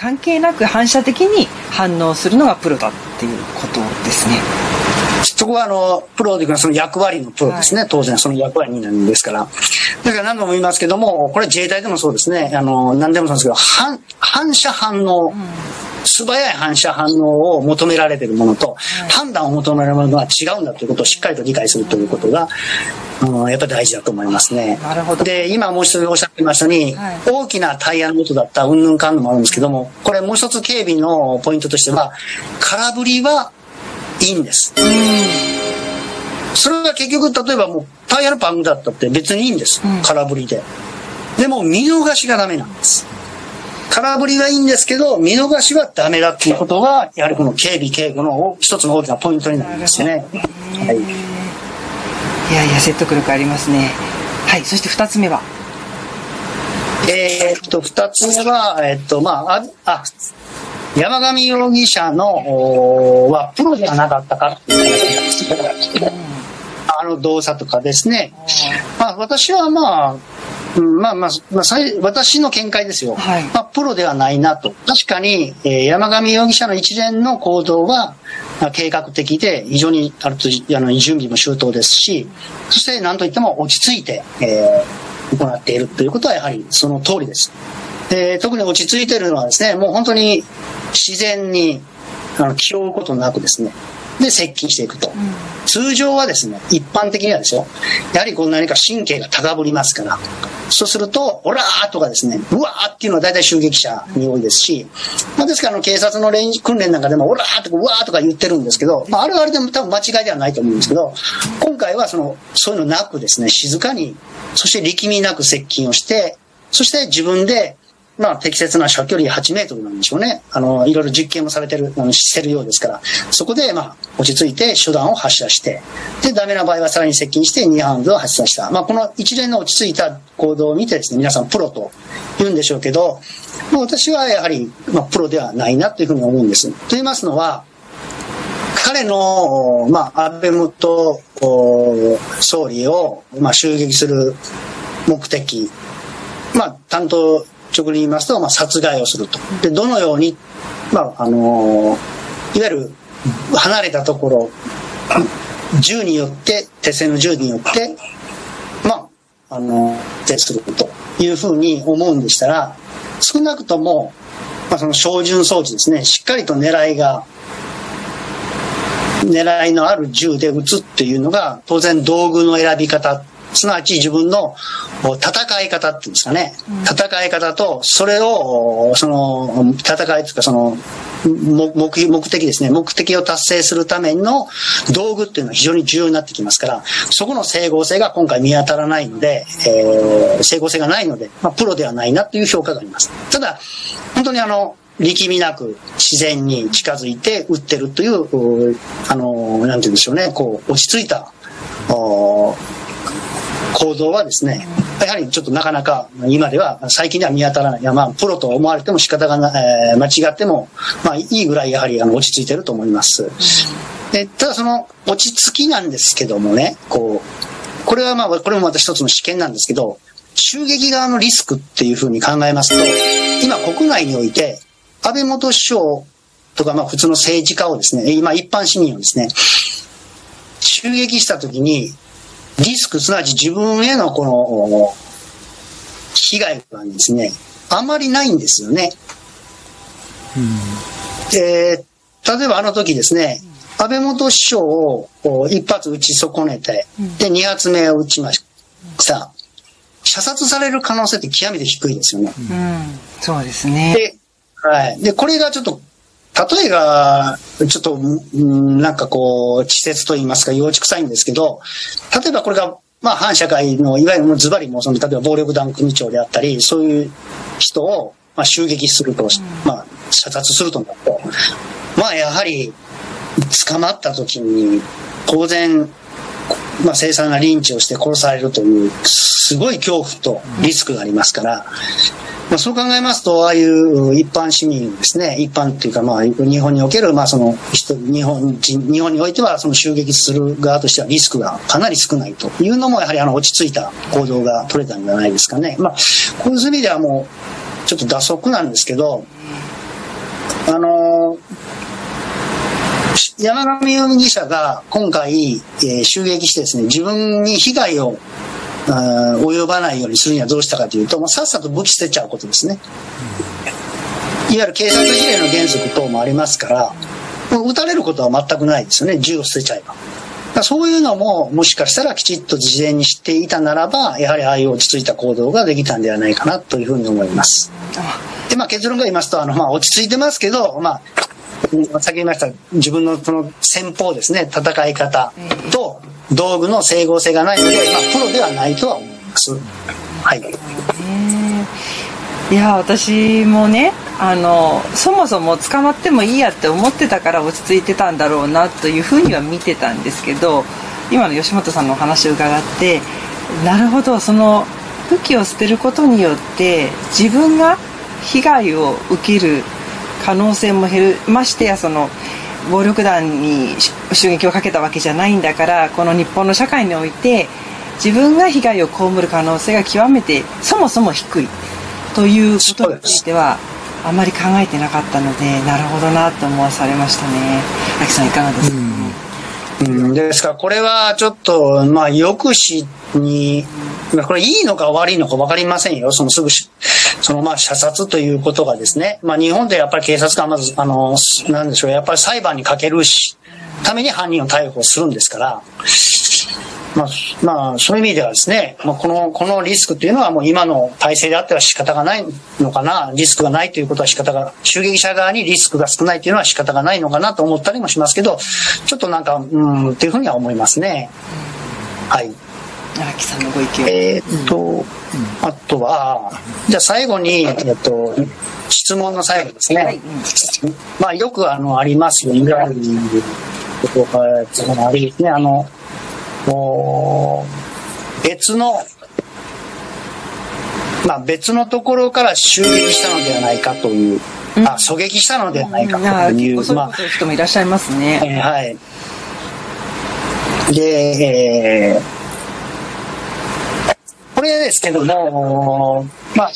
関係なく反射的に反応するのがプロだっていうことですね。そこはあの、プロというかその役割のプロですね。はい、当然その役割になるんですから。だから何度も言いますけども、これ自衛隊でもそうですね。あの、何でもそうですけど、反、反射反応。うん素早い反射反応を求められているものと、判断を求められるものは違うんだということをしっかりと理解するということが、うん、やっぱり大事だと思いますね。なるほど。で、今もう一つおっしゃってましたように、はい、大きなタイヤの音だったうんぬんかんぬもあるんですけども、これもう一つ警備のポイントとしては、空振りはいいんです。それが結局、例えばもうタイヤのパンクだったって別にいいんです。空振りで。でも見逃しがダメなんです。空振りはいいんですけど、見逃しはダメだっていうことが、やはりこの警備警護の一つの大きなポイントになりますね。はい。いやいや、説得力ありますね。はい、そして二つ目は？えー、っと、二つ目は、えー、っと、まあ、あ、あ山上容疑者の、はプロではなかったかっていう話あの動作とかですね。まあ、私はまあ、うん、まあまあ、まあ、私の見解ですよ。はい、まあ、プロではないなと。確かに、えー、山上容疑者の一連の行動は、まあ、計画的で、非常にあるとあの準備も周到ですし、そして何といっても落ち着いて、えー、行っているということはやはりその通りです。で特に落ち着いているのはですね、もう本当に自然にあの気負うことなくですね、で接近していくと。通常はですね、一般的にはですよ、やはりこう何か神経が高ぶりますから、そうすると、オラーとかですね、うわーっていうのは大体襲撃者に多いですし、まあ、ですからあの警察の練訓練なんかでも、オラーとかうわーとか言ってるんですけど、まあ、あれはあれでも多分間違いではないと思うんですけど、今回はその、そういうのなくですね、静かに、そして力みなく接近をして、そして自分でまあ、適切な射距離8メートルなんでしょうね。あの、いろいろ実験もされてる、あのしてるようですから、そこで、まあ、落ち着いて手段を発射して、で、ダメな場合はさらに接近して2ハンドを発射した。まあ、この一連の落ち着いた行動を見てですね、皆さんプロと言うんでしょうけど、まあ、私はやはり、まあ、プロではないなというふうに思うんです。と言いますのは、彼の、まあ、安倍元総理を、まあ、襲撃する目的、まあ、担当直に言いますと、まあ、殺害をすると。で、どのように、まあ、あのー、いわゆる離れたところ、銃によって、手製の銃によって、まあ、あのー、徹するというふうに思うんでしたら、少なくとも、まあ、その照準装置ですね、しっかりと狙いが、狙いのある銃で撃つっていうのが、当然道具の選び方すなわち自分の戦い方っていうんですかね、戦い方と、それを、その、戦いというか、その、目目的ですね、目的を達成するための道具っていうのは非常に重要になってきますから、そこの整合性が今回見当たらないので、えー、整合性がないので、まあ、プロではないなという評価があります。ただ、本当にあの、力みなく自然に近づいて撃ってるという、あの、なんて言うんでしょうね、こう、落ち着いた、構造はですね、やはりちょっとなかなか今では最近では見当たらない。いやまあ、プロと思われても仕方がない、えー、間違っても、まあいいぐらいやはりあの落ち着いてると思います。で、ただその落ち着きなんですけどもね、こう、これはまあ、これもまた一つの試験なんですけど、襲撃側のリスクっていうふうに考えますと、今国内において、安倍元首相とかまあ普通の政治家をですね、今一般市民をですね、襲撃した時に、リスク、すなわち自分へのこの、被害はですね、あまりないんですよね。うん、で、例えばあの時ですね、安倍元首相を一発撃ち損ねて、で、二発目を撃ちました。射殺される可能性って極めて低いですよね。うん、そうですね。で、はい。で、これがちょっと例えが、ちょっと、なんかこう、稚拙と言いますか、幼稚臭いんですけど、例えばこれが、まあ、反社会の、いわゆるズバリも、その、例えば暴力団組長であったり、そういう人を、まあ、襲撃すると、まあ、射殺するとなると、まあ、やはり、捕まった時に、当然、まあ、凄惨なリンチをして殺されるという、すごい恐怖とリスクがありますから、まあ、そう考えますと、ああいう一般市民ですね、一般っていうか、まあ、日本における、まあ、その人、日本人、日本においては、その襲撃する側としてはリスクがかなり少ないというのも、やはりあの落ち着いた行動が取れたんじゃないですかね。まあ、こういう意味ではもう、ちょっと打足なんですけど、あの山上容疑者が今回、えー襲撃してですね、自分に被害を及ばないようにするにはどうしたかというと、もうさっさと武器捨てちゃうことですね。いわゆる警察比例の原則等もありますから、もう撃たれることは全くないですよね、銃を捨てちゃえば。そういうのも、もしかしたらきちっと事前に知っていたならば、やはりああいう落ち着いた行動ができたんではないかなというふうに思います。で、まあ結論が言いますと、あの、まあ落ち着いてますけど、まあ、先言いました、自分のその戦法ですね、戦い方と道具の整合性がないので、まあプロではないとは思います。はい。いや私もねあのそもそも捕まってもいいやって思ってたから落ち着いてたんだろうなというふうには見てたんですけど今の吉本さんのお話を伺ってなるほどその武器を捨てることによって自分が被害を受ける可能性も減るましてやその暴力団に襲撃をかけたわけじゃないんだからこの日本の社会において自分が被害を被る可能性が極めてそもそも低い。ということについてはあまり考えてなかったのでなるほどなと思わされましたね。アキさんいかがですか、うん、ですからこれはちょっと、まあ、抑止に、これいいのか悪いのか分かりませんよ。そのすぐ、そのまあ射殺ということがですね。まあ日本でやっぱり警察官まず、あの、なんでしょう、やっぱり裁判にかけるし、ために犯人を逮捕するんですから、まあ、まあ、そういう意味ではですね、まあ、この、このリスクっていうのはもう今の体制であっては仕方がないのかな、リスクがないということは仕方が、襲撃者側にリスクが少ないというのは仕方がないのかなと思ったりもしますけど、ちょっとなんか、うん、っていうふうには思いますね。はい。荒木さんのご意見をえーっと、あとは、じゃあ最後に、えっと、質問の最後ですね。はいまあよくあの、ありますよね。ね、あの、もう別の、まあ別のところから襲撃したのではないかという、あ、狙撃したのではないかという、ういうまあこと言う人もいらっしゃいますね。えーはい。で、えーこれですけども、まあ、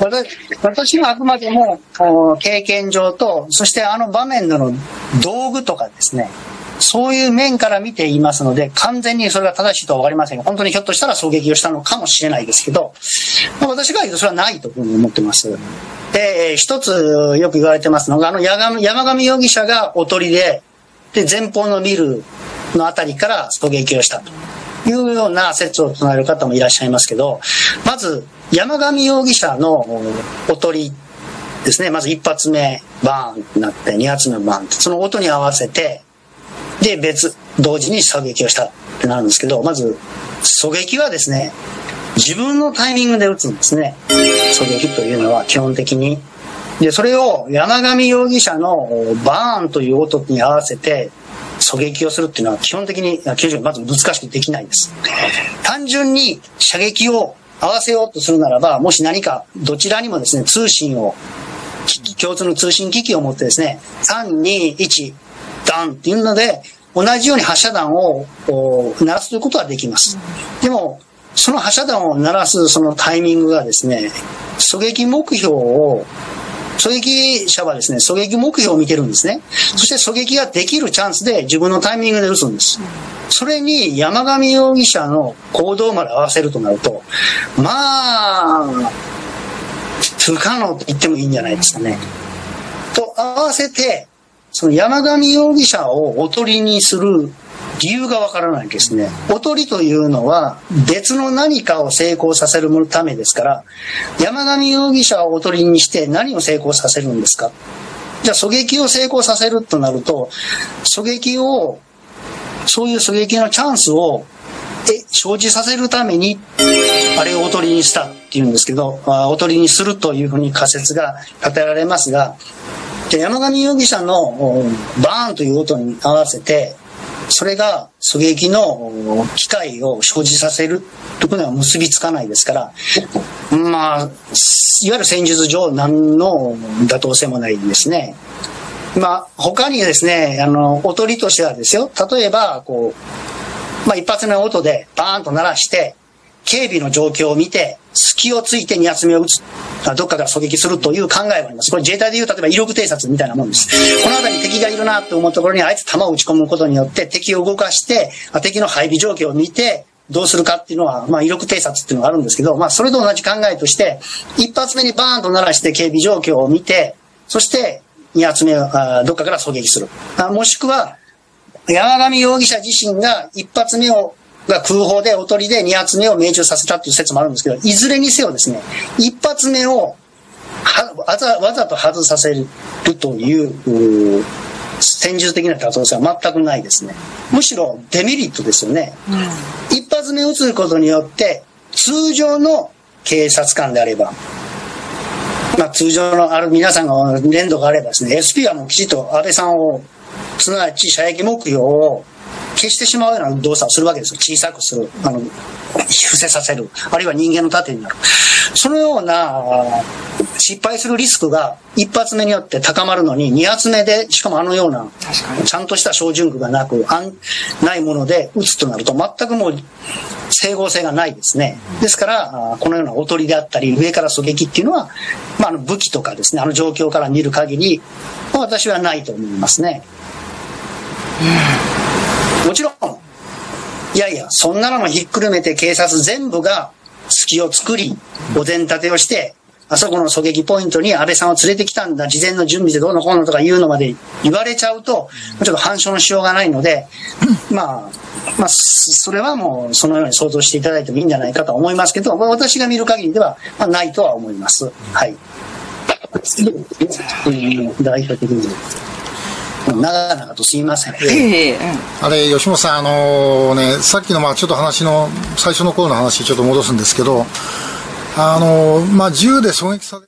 私私はあくまでもこう経験上と、そしてあの場面での道具とかですね、そういう面から見ていますので、完全にそれが正しいとは分かりません、本当にひょっとしたら狙撃をしたのかもしれないですけど、まあ、私が言うとそれはないというふうに思ってます。で、一つよく言われてますのが、あの山上山上容疑者がおとりで、で、前方のビルのあたりから狙撃をしたというような説を唱える方もいらっしゃいますけど、まず、山上容疑者のおとりですね、まず一発目、バーンってなって、二発目バーンって、その音に合わせて、で、別、同時に狙撃をしたってなるんですけど、まず、狙撃はですね、自分のタイミングで撃つんですね。狙撃というのは基本的に。で、それを山上容疑者のバーンという音に合わせて狙撃をするっていうのは基本的に、まず難しくできないんです。単純に射撃を合わせようとするならば、もし何かどちらにもですね、通信を、共通の通信機器を持ってですね、3、2、1、ダンっていうので、同じように発射弾を鳴らすということはできます。でも、その発射弾を鳴らすそのタイミングがですね、狙撃目標を狙撃者はですね、狙撃目標を見てるんですね。そして狙撃ができるチャンスで自分のタイミングで撃つんです。それに山上容疑者の行動まで合わせるとなると、まあ、不可能と言ってもいいんじゃないですかね。と合わせて、その山上容疑者をおとりにする理由がわからないですね。おとりというのは別の何かを成功させるためですから、山上容疑者をおとりにして何を成功させるんですか？じゃあ狙撃を成功させるとなると、狙撃を、そういう狙撃のチャンスをえ生じさせるために、あれをおとりにしたっていうんですけど、あおとりにするというふうに仮説が立てられますが、じゃあ山上容疑者のバーンという音に合わせて、それが狙撃の機会を生じさせるということには結びつかないですから、まあ、いわゆる戦術上何の妥当性もないんですね。まあ、他にですね、あの、おとりとしてはですよ、例えば、こう、まあ、一発の音でバーンと鳴らして、警備の状況を見て、隙をついて2発目を撃つ。どっかから狙撃するという考えがあります。これ自衛隊でいう、例えば威力偵察みたいなもんです。この辺り敵がいるなと思うところにあいつ弾を撃ち込むことによって敵を動かして、敵の配備状況を見て、どうするかっていうのは、まあ、威力偵察っていうのがあるんですけど、まあ、それと同じ考えとして、一発目にバーンと鳴らして警備状況を見て、そして、二発目あどっかから狙撃する。あもしくは、山上容疑者自身が一発目をが空砲でおとりで2発目を命中させたっていう説もあるんですけど、いずれにせよですね、一発目をわざわざと外させるという戦術的な可能性は全くないですね。むしろデメリットですよね。うん、一発目撃つことによって、通常の警察官であれば、まあ通常のある皆さんが連動があればですね、SP はもうきちっと安倍さんを、すなわち射撃目標を消してしまうような動作をするわけですよ。小さくする。あの、伏せさせる。あるいは人間の盾になる。そのような失敗するリスクが一発目によって高まるのに二発目で、しかもあのような、ちゃんとした照準具がなく、あんないもので撃つとなると全くもう整合性がないですね。ですから、このようなおとりであったり、上から狙撃っていうのは、まあ、あの武器とかですね、あの状況から見る限り、私はないと思いますね。もちろん、いやいや、そんなのもひっくるめて警察全部が隙を作り、お膳立てをして、あそこの狙撃ポイントに安倍さんを連れてきたんだ、事前の準備でどうのこうのとか言うのまで言われちゃうと、ちょっと反証のしようがないので、まあ、まあ、それはもうそのように想像していただいてもいいんじゃないかと思いますけど、私が見る限りでは、まあ、ないとは思います。はい。代表的に。長々とすみません。ええあれ、吉本さん、あのー、ね、さっきの、まあ、ちょっと話の、最初の頃の話、ちょっと戻すんですけど、あのー、まあ、銃で狙撃され